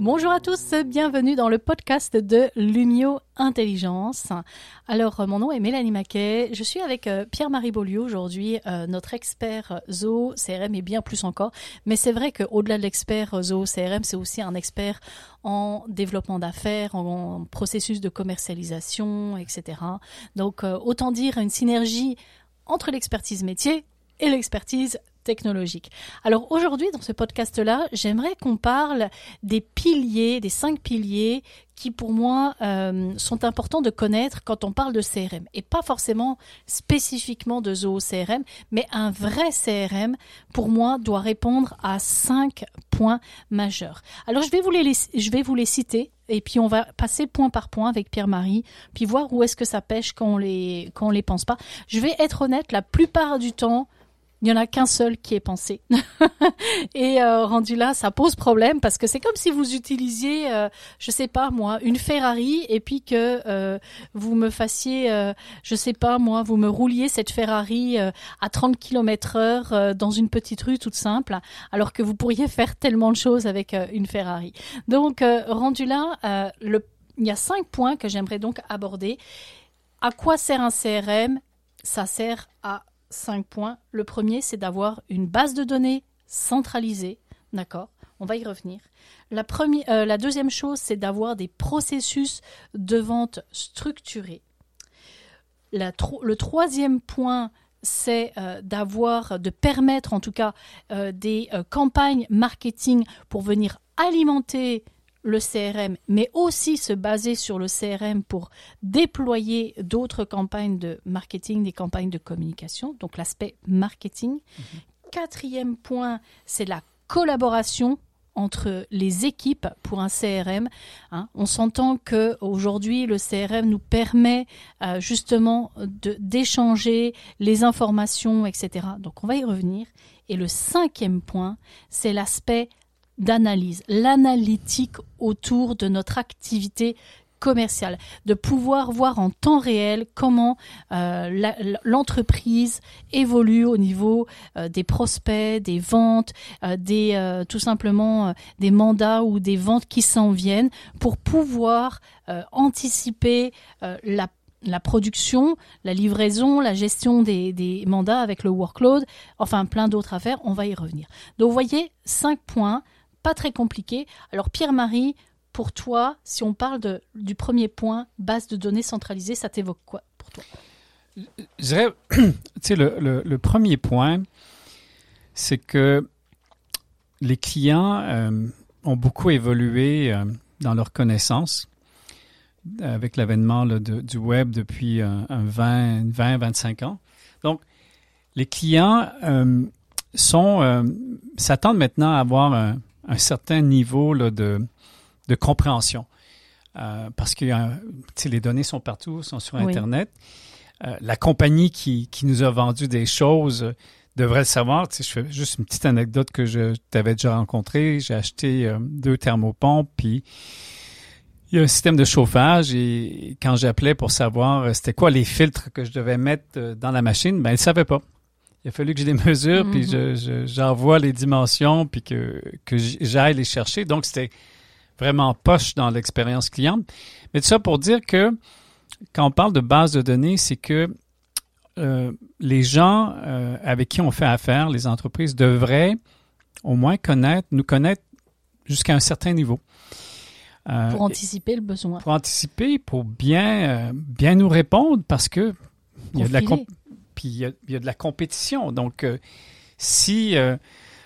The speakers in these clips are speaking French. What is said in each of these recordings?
Bonjour à tous, bienvenue dans le podcast de Lumio Intelligence. Alors, mon nom est Mélanie Maquet, je suis avec euh, Pierre-Marie Beaulieu aujourd'hui, euh, notre expert Zo, CRM et bien plus encore. Mais c'est vrai qu'au-delà de l'expert Zo, CRM, c'est aussi un expert en développement d'affaires, en, processus de commercialisation, etc. Donc, euh, autant dire une synergie entre l'expertise métier et l'expertise technologique. Alors aujourd'hui, dans ce podcast-là, j'aimerais qu'on parle des piliers, des cinq piliers qui pour moi euh, sont importants de connaître quand on parle de CRM et pas forcément spécifiquement de Zoho CRM, mais un vrai CRM pour moi doit répondre à cinq points majeurs. Alors je vais vous les, je vais vous les citer et puis on va passer point par point avec Pierre-Marie, puis voir où est-ce que ça pêche quand on les quand on les pense pas. Je vais être honnête, la plupart du temps, il n'y en a qu'un seul qui est pensé. et euh, rendu là, ça pose problème parce que c'est comme si vous utilisiez, euh, je sais pas moi, une Ferrari et puis que euh, vous me fassiez, euh, je sais pas moi, vous me rouliez cette Ferrari à 30 km heure dans une petite rue toute simple, alors que vous pourriez faire tellement de choses avec une Ferrari. Donc rendu là, il y a cinq points que j'aimerais donc aborder. À quoi sert un CRM Ça sert à cinq points. Le premier, c'est d'avoir une base de données centralisée. D'accord On va y revenir. La, euh, deuxième chose, c'est d'avoir des processus de vente structurés. le troisième point, c'est euh, d'avoir, de permettre en tout cas euh, des campagnes marketing pour venir alimenter le CRM, mais aussi se baser sur le CRM pour déployer d'autres campagnes de marketing, des campagnes de communication, donc l'aspect marketing. Mhm. Quatrième point, c'est la collaboration entre les équipes pour un CRM. Hein. On s'entend que aujourd'hui le CRM nous permet euh, justement d'échanger les informations, etc. Donc on va y revenir. Et le cinquième point, c'est l'aspect d'analyse, l'analytique autour de notre activité commerciale, de pouvoir voir en temps réel comment euh, l'entreprise évolue au niveau euh, des prospects, des ventes, euh, des tout simplement des mandats ou des ventes qui s'en viennent pour pouvoir anticiper la la production, la livraison, la gestion des, des, mandats avec le workload, enfin plein d'autres affaires, on va y revenir. Donc vous voyez, cinq points pas très compliqué. Alors Pierre-Marie, pour toi, si on parle de, du premier point, base de données centralisée, ça t'évoque quoi pour toi? Je dirais, tu sais, le, le, premier point, c'est que les clients euh, ont beaucoup évolué euh, dans leurs connaissances avec l'avènement du web depuis un, 20, 20, 25 ans. Donc, les clients euh, sont s'attendent maintenant à avoir un certain niveau là, de, de compréhension. Euh, parce que les données sont partout, sont sur Internet. Euh, la compagnie qui, qui, nous a vendu des choses devrait le savoir. Je fais juste une petite anecdote que je t'avais déjà rencontré. J'ai acheté euh, deux thermopompes, puis il y a un système de chauffage et quand j'appelais pour savoir c'était quoi les filtres que je devais mettre dans la machine, ben, elle ne savait pas il a fallu que j'ai des mesures, puis mhm. j'envoie les dimensions, puis que, que j'aille les chercher. Donc, c'était vraiment poche dans l'expérience client. Mais tout ça pour dire que quand on parle de base de données, c'est que euh, les gens euh, avec qui on fait affaire, les entreprises, devraient au moins connaître, nous connaître jusqu'à un certain niveau. Euh, pour anticiper le besoin. Pour anticiper, pour bien, bien nous répondre, parce que il y a de la, puis il y, a, de la compétition. Donc, euh, si euh,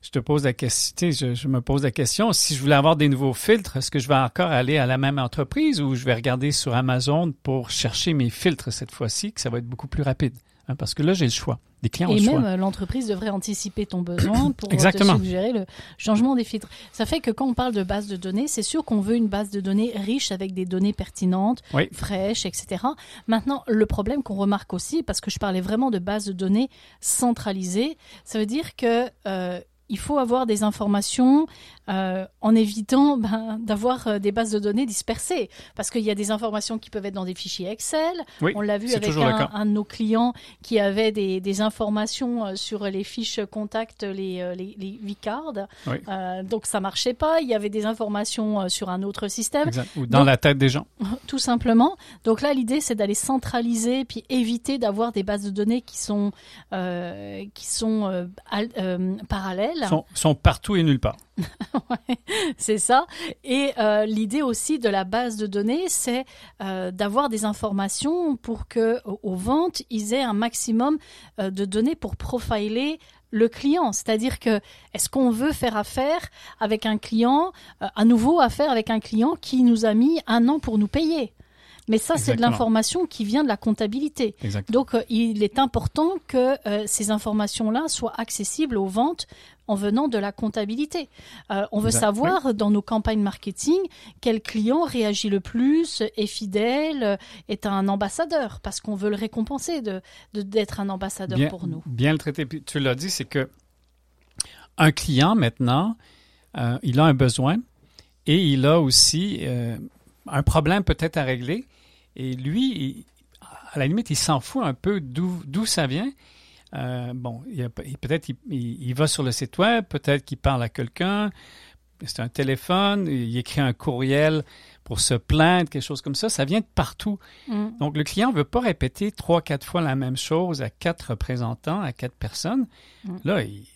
je te pose la question, je, je, me pose la question, si je voulais avoir des nouveaux filtres, est-ce que je vais encore aller à la même entreprise ou je vais regarder sur Amazon pour chercher mes filtres cette fois-ci, que ça va être beaucoup plus rapide? Hein, parce que là, j'ai le choix. Les clients Et même, euh, l'entreprise devrait anticiper ton besoin pour Exactement. te suggérer le changement des filtres. Ça fait que quand on parle de base de données, c'est sûr qu'on veut une base de données riche avec des données pertinentes, fraîches, etc. Maintenant, le problème qu'on remarque aussi, parce que je parlais vraiment de base de données centralisée, ça veut dire que euh, il faut avoir des informations euh, en évitant ben, d'avoir euh, des bases de données dispersées. Parce qu'il y a des informations qui peuvent être dans des fichiers Excel. Oui, On l'a vu avec un, un de nos clients qui avait des, des informations euh, sur les fiches contact, les, les, les. Oui. Euh, donc ça marchait pas. Il y avait des informations sur un autre système Exact. Ou dans Donc- la tête des gens. tout simplement. Donc là, l'idée, c'est d'aller centraliser puis éviter d'avoir des bases de données qui sont euh, qui sont al- parallèles. Sont, sont partout et nulle part. C'est ça. Et euh, l'idée aussi de la base de données, c'est euh, d'avoir des informations pour que au- aux ventes, ils aient un maximum euh, de données pour profiler le client. C'est-à-dire que est-ce qu'on veut faire affaire avec un client, à nouveau affaire avec un client qui nous a mis un an pour nous payer? Mais ça, c'est de l'information qui vient de la comptabilité. Donc, euh, il est important que euh, ces informations-là soient accessibles aux ventes en venant de la comptabilité. Euh, on veut savoir dans nos campagnes marketing quel client réagit le plus, est fidèle, est un ambassadeur, parce qu'on veut le récompenser de de- d'être un ambassadeur bien, pour nous. Bien le traiter. Puis tu l'as dit, c'est que un client maintenant, euh, il a un besoin et il a aussi euh, un problème peut-être à régler. Et lui, il- à la limite, il s'en fout un peu d'où ça vient. Euh, bon, peut-être il, il- il va sur le site web, peut-être qu'il parle à quelqu'un, c'est un téléphone, il écrit un courriel pour se plaindre, quelque chose comme ça. Ça vient de partout. Mm. Donc, le client ne veut pas répéter trois, quatre fois la même chose à quatre représentants, à quatre personnes. Mm. Là, il,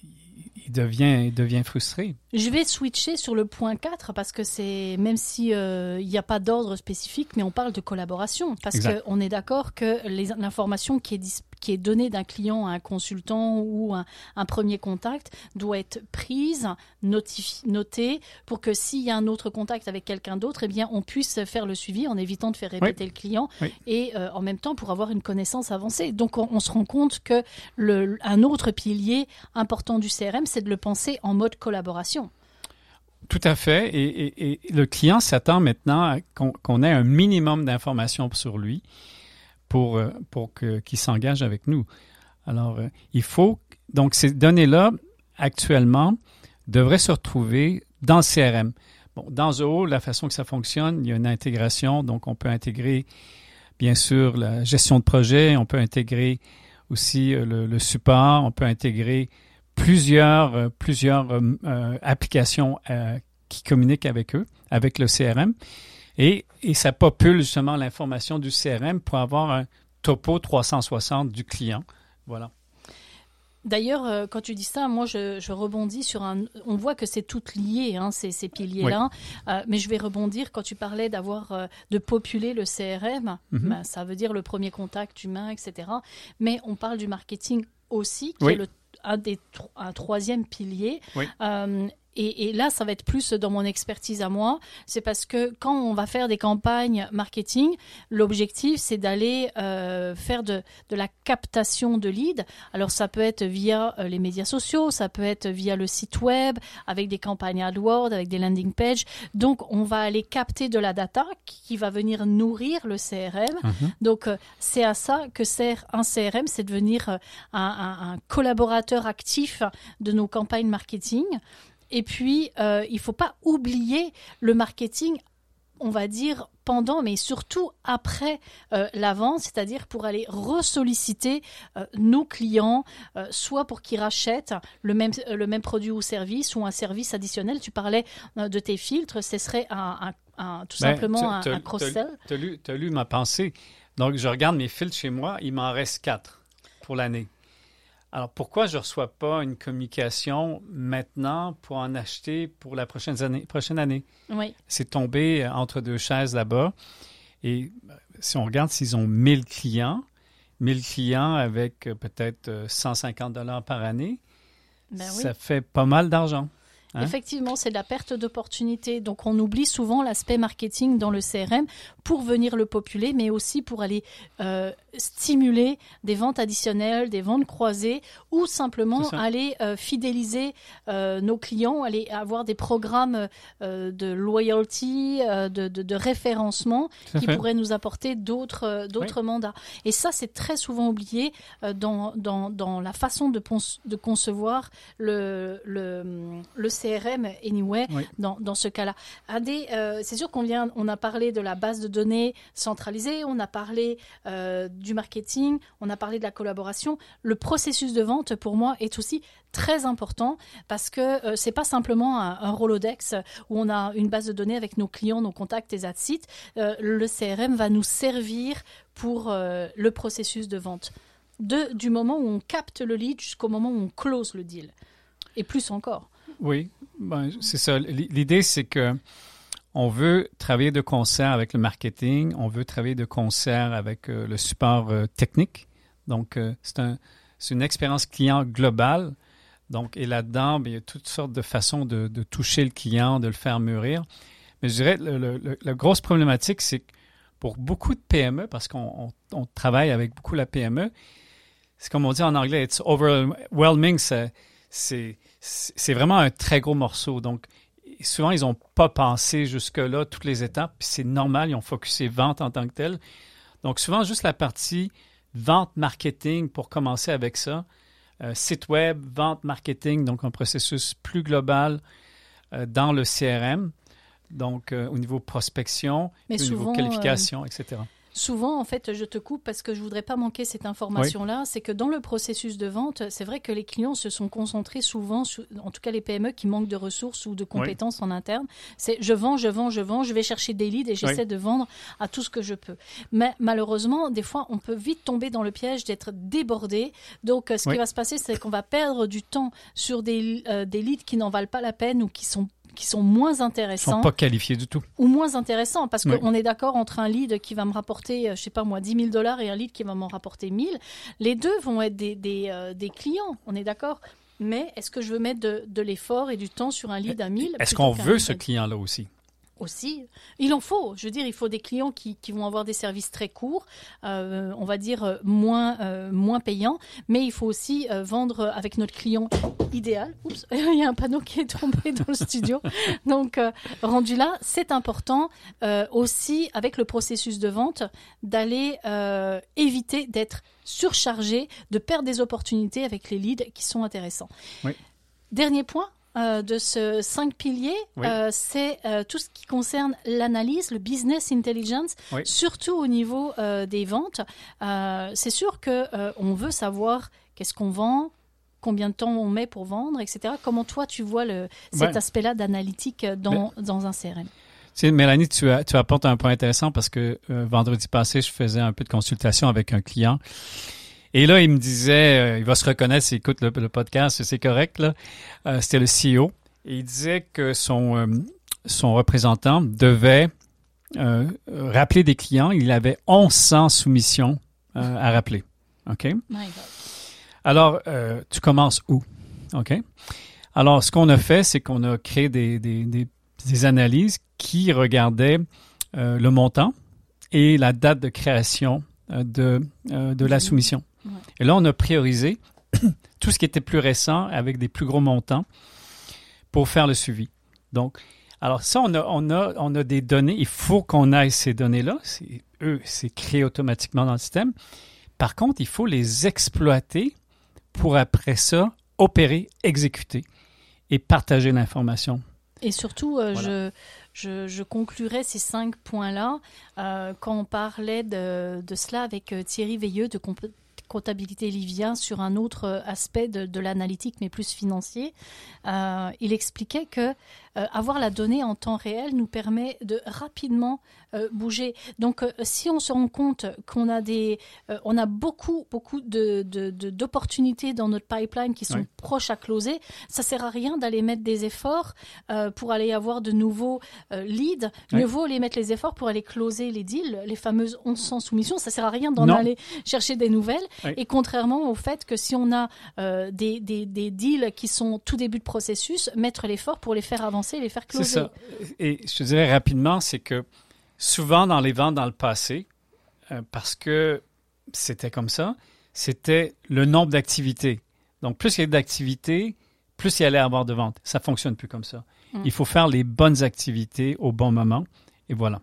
il devient, il devient frustré. Je vais switcher sur le point 4 parce que c'est, même si euh, n'y a pas d'ordre spécifique, mais on parle de collaboration. Parce qu'on est d'accord que l'information qui est, dis- qui est donnée d'un client à un consultant ou un, un premier contact doit être prise, notifi- notée, pour que s'il y a un autre contact avec quelqu'un d'autre, eh bien, on puisse faire le suivi en évitant de faire répéter le client Oui. et euh, en même temps pour avoir une connaissance avancée. Donc, on, on se rend compte que le, un autre pilier important du CRM, c'est de le penser en mode collaboration. Tout à fait. Et, et- et le client s'attend maintenant qu'on ait un minimum d'informations sur lui pour, euh, pour que- qu'il s'engage avec nous. Alors, euh, il faut. Donc, ces données-là, actuellement, devraient se retrouver dans le CRM. Dans Zoho, la façon que ça fonctionne, il y a une intégration. Donc, on peut intégrer, bien sûr, la gestion de projet. On peut intégrer aussi euh, le, support. On peut intégrer plusieurs, plusieurs applications qui communiquent avec eux, avec le CRM. Et, et ça popule justement l'information du CRM pour avoir un topo 360 du client. Voilà. D'ailleurs, euh, quand tu dis ça, moi, je, je rebondis sur un. On voit que c'est tout lié, hein, ces, ces piliers-là. Euh, mais je vais rebondir quand tu parlais d'avoir euh, de populer le CRM. Mhm. Ben, ça veut dire le premier contact humain, etc. Mais on parle du marketing aussi, qui Oui. est le, un des un troisième pilier. Oui. Euh, et, et là, ça va être plus dans mon expertise à moi. C'est parce que quand on va faire des campagnes marketing, l'objectif, c'est d'aller euh, faire de, de la captation de leads. Alors, ça peut être via euh, les médias sociaux, ça peut être via le site web, avec des campagnes AdWords, avec des landing pages. Donc, on va aller capter de la data qui va venir nourrir le CRM. Mhm. Donc, euh, c'est à ça que sert un CRM, c'est devenir euh, un, un- un collaborateur actif de nos campagnes marketing. Et puis, euh, il faut pas oublier le marketing, on va dire, pendant, mais surtout après euh, la vente, c'est-à-dire pour aller ressolliciter euh, nos clients, euh, soit pour qu'ils rachètent le même, le même produit ou service, ou un service additionnel. Tu parlais de tes filtres, ce serait un, un- un- tout Ben, simplement un, un cross-sell. Tu as lu ma pensée. Donc, je regarde mes filtres chez moi, il m'en reste quatre pour l'année. Alors, pourquoi je ne reçois pas une communication maintenant pour en acheter pour la prochaine année? Prochaine année? Oui. C'est tombé euh, entre deux chaises là-bas. Et euh, si on regarde s'ils ont 1000 clients, 1000 clients avec euh, peut-être euh, 150 dollars par année, Ben oui. ça fait pas mal d'argent. Hein? Effectivement, c'est de la perte d'opportunité. Donc, on oublie souvent l'aspect marketing dans le CRM pour venir le populer, mais aussi pour aller euh, stimuler des ventes additionnelles, des ventes croisées, ou simplement aller euh, fidéliser euh, nos clients, aller avoir des programmes de loyalty, de, de- de référencement qui fait. pourraient nous apporter d'autres mandats. Et ça, c'est très souvent oublié dans, dans, dans la façon de, concevoir le, le, le CRM. CRM anyway Oui. dans, dans ce cas-là. Euh, c'est sûr qu'on vient, on a parlé de la base de données centralisée, on a parlé euh, du marketing, on a parlé de la collaboration. Le processus de vente pour moi est aussi très important parce que euh, c'est pas simplement un, un Rolodex où on a une base de données avec nos clients, nos contacts et it. Euh, le CRM va nous servir pour euh, le processus de vente. De, du moment où on capte le lead jusqu'au moment où on close le deal. Et plus encore. Oui, ben, c'est ça. L'idée, c'est que on veut travailler de concert avec le marketing, on veut travailler de concert avec euh, le support euh, technique. Donc, euh, c'est un, une expérience client globale. Donc, et là-dedans, ben, il y a toutes sortes de façons de, toucher le client, de le faire mûrir. Mais je dirais, le, la grosse problématique, c'est que pour beaucoup de PME, parce qu'on on- on travaille avec beaucoup la PME, c'est comme on dit en anglais, it's overwhelming, c'est c'est vraiment un très gros morceau. Donc, souvent, ils n'ont pas pensé jusque-là, toutes les étapes, puis c'est normal, ils ont focusé vente en tant que tel. Donc, souvent, juste la partie vente marketing pour commencer avec ça. Euh, site web, vente marketing, donc un processus plus global euh, dans le CRM, donc euh, au niveau prospection, Mais au souvent, niveau qualification, etc. Souvent, en fait, je te coupe parce que je voudrais pas manquer cette information-là. C'est que dans le processus de vente, c'est vrai que les clients se sont concentrés souvent, sur- en tout cas les PME qui manquent de ressources ou de compétences en interne. C'est je vends, je vends, je vends, je vais chercher des leads et j'essaie Oui. de vendre à tout ce que je peux. Mais malheureusement, des fois, on peut vite tomber dans le piège d'être débordé. Donc, euh, ce qui va se passer, c'est qu'on va perdre du temps sur des, euh, des leads qui n'en valent pas la peine ou qui sont qui sont moins Ils intéressants sont pas qualifiés du tout. ou moins intéressant parce Oui. qu'on est d'accord entre un lead qui va me rapporter, euh, je sais pas moi, 10 000 dollars et un lead qui va m'en rapporter 1000. Les deux vont être des, des, euh, des clients, on est d'accord. Mais est-ce que je veux mettre de, de l'effort et du temps sur un lead à 1000 Est-ce qu'on veut ce client-là aussi? Aussi. Il en faut. Je veux dire, il faut des clients qui, qui vont avoir des services très courts, euh, on va dire euh, moins, euh, moins payants, mais il faut aussi euh, vendre avec notre client idéal. Oups, il y a un panneau qui est tombé dans le studio. Donc, rendu là, c'est important aussi avec le processus de vente d'aller éviter d'être surchargé, de perdre des opportunités avec les leads qui sont intéressants. Oui. Dernier point, euh, de ce cinq piliers, Oui. euh, c'est euh, tout ce qui concerne l'analyse, le business intelligence, Oui. surtout au niveau des ventes. C'est sûr que on veut savoir qu'est-ce qu'on vend, combien de temps on met pour vendre, etc. Comment toi tu vois le, cet Ouais. aspect-là d'analytique dans, dans un CRM Tu sais, Mélanie, tu, as- tu apportes un point intéressant parce que vendredi passé, je faisais un peu de consultation avec un client. Et là, il me disait, euh, il va se reconnaître s'il écoute le, le podcast, c'est correct, là. Euh, C'était le CEO. Et il disait que son, euh, son représentant devait rappeler des clients. Il avait 1100 soumissions à rappeler. OK? My God. Alors, tu commences où? OK? Alors, ce qu'on a fait, c'est qu'on a créé des, des, des, des analyses qui regardaient le montant et la date de création de, de la Mhm. soumission. Ouais. Et là, on a priorisé tout ce qui était plus récent avec des plus gros montants pour faire le suivi. Donc, alors ça, on a, on a, on a des données. Il faut qu'on aille ces données-là. Eux, c'est créé automatiquement dans le système. Par contre, il faut les exploiter pour après ça opérer, exécuter et partager l'information. Et surtout, euh, Voilà. je, je, je conclurai ces cinq points-là euh, quand on parlait de, de cela avec euh, Thierry Veilleux de comptabilité Livia sur un autre euh, aspect de, de l'analytique, mais plus financier. Euh, il expliquait que euh, avoir la donnée en temps réel nous permet de rapidement euh, bouger. Donc, euh, si on se rend compte qu'on a des, on a beaucoup, beaucoup de, d'opportunités dans notre pipeline qui sont Oui. proches à closer, ça sert à rien d'aller mettre des efforts pour aller avoir de nouveaux leads. Oui. Mieux vaut les mettre les efforts pour aller closer les deals, les fameuses 1100 soumissions. Ça sert à rien d'en aller chercher des nouvelles. Oui. Et contrairement au fait que si on a des, des, des deals qui sont tout début de processus, mettre l'effort pour les faire avancer, les faire C'est closer. ça. Et je te dirais rapidement, c'est que souvent dans les ventes dans le passé, euh, parce que c'était comme ça, c'était le nombre d'activités. Donc, plus il y a d'activités, plus il y allait avoir de ventes. Ça fonctionne plus comme ça. Mm. Il faut faire les bonnes activités au bon moment. Et voilà.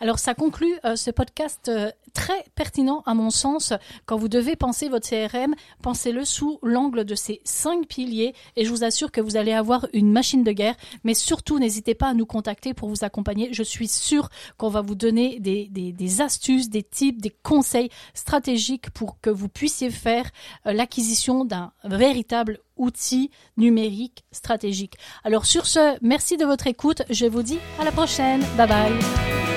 Alors ça conclut euh, ce podcast euh, très pertinent à mon sens. Quand vous devez penser votre CRM, pensez-le sous l'angle de ces cinq piliers et je vous assure que vous allez avoir une machine de guerre. Mais surtout, n'hésitez pas à nous contacter pour vous accompagner. Je suis sûre qu'on va vous donner des, des, des, astuces, des tips, des conseils stratégiques pour que vous puissiez faire euh, l'acquisition d'un véritable outil numérique stratégique. Alors sur ce, merci de votre écoute. Je vous dis à la prochaine. Bye bye.